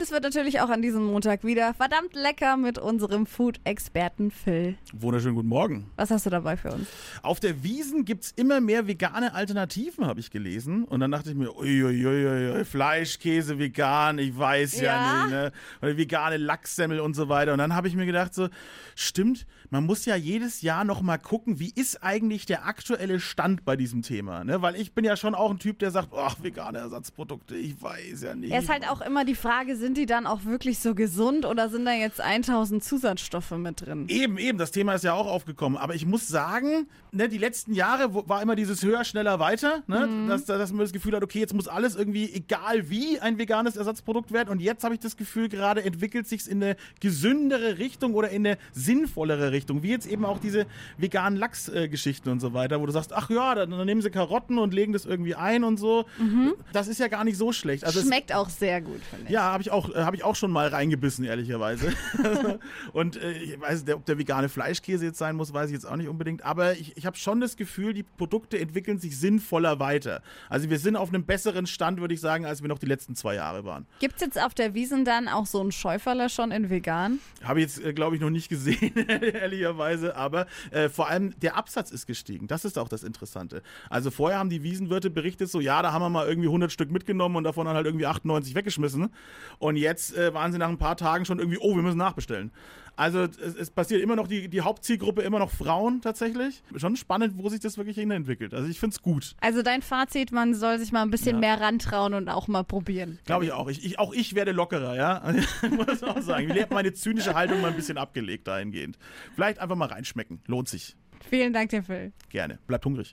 Es wird natürlich auch an diesem Montag wieder verdammt lecker mit unserem Food-Experten Phil. Wunderschönen guten Morgen. Was hast du dabei für uns? Auf der Wiesen gibt es immer mehr vegane Alternativen, habe ich gelesen. Und dann dachte ich mir, uiuiui, Fleisch, Käse, vegan, ich weiß ja, Ja. nicht. Ne? Oder vegane Lachssemmel und so weiter. Und dann habe ich mir gedacht, so, stimmt, man muss ja jedes Jahr noch mal gucken, wie ist eigentlich der aktuelle Stand bei diesem Thema. Ne? Weil ich bin ja schon auch ein Typ, der sagt, ach, vegane Ersatzprodukte, ich weiß ja nicht. Ja, ist halt auch immer die Frage, sind die dann auch wirklich so gesund oder sind da jetzt 1000 Zusatzstoffe mit drin? Eben, eben, das Thema ist ja auch aufgekommen. Aber ich muss sagen, ne, die letzten Jahre war immer dieses höher, schneller, weiter, ne? Mhm. dass, dass man das Gefühl hat, okay, jetzt muss alles irgendwie, egal wie, ein veganes Ersatzprodukt werden. Und jetzt habe ich das Gefühl, gerade entwickelt sich's in eine gesündere Richtung oder in eine sinnvollere Richtung. Wie jetzt eben auch diese veganen Lachsgeschichten und so weiter, wo du sagst, ach ja, dann, dann nehmen sie Karotten und legen das irgendwie ein und so. Das ist ja gar nicht so schlecht. Also es- Mhm. Schmeckt auch sehr gut, finde ich. ja, habe ich auch, äh, habe ich auch schon mal reingebissen, ehrlicherweise. und äh, ich weiß, der, ob der vegane Fleischkäse jetzt sein muss, weiß ich jetzt auch nicht unbedingt. Aber ich, ich habe schon das Gefühl, die Produkte entwickeln sich sinnvoller weiter. Also wir sind auf einem besseren Stand, würde ich sagen, als wir noch die letzten zwei Jahre waren. Gibt's jetzt auf der Wiesen dann auch so einen Schäuferler schon in vegan? Habe ich jetzt, äh, glaube ich, noch nicht gesehen, ehrlicherweise. Aber äh, vor allem der Absatz ist gestiegen. Das ist auch das Interessante. Also vorher haben die Wiesenwirte berichtet, so ja, da haben wir mal irgendwie 100 Stück mitgenommen und davon dann halt irgendwie 98 weggeschmissen. Und jetzt äh, waren sie nach ein paar Tagen schon irgendwie, oh, wir müssen nachbestellen. Also es, es passiert immer noch die, die Hauptzielgruppe, immer noch Frauen tatsächlich. Schon spannend, wo sich das wirklich hin entwickelt. Also ich finde es gut. Also dein Fazit, man soll sich mal ein bisschen Ja. mehr rantrauen und auch mal probieren. Glaube ich auch. Ich, ich, auch ich werde lockerer, ja. Muss auch sagen. Ich habe meine zynische Haltung mal ein bisschen abgelegt dahingehend. Vielleicht einfach mal reinschmecken. Lohnt sich. Vielen Dank dir, Phil. Gerne. Bleibt hungrig.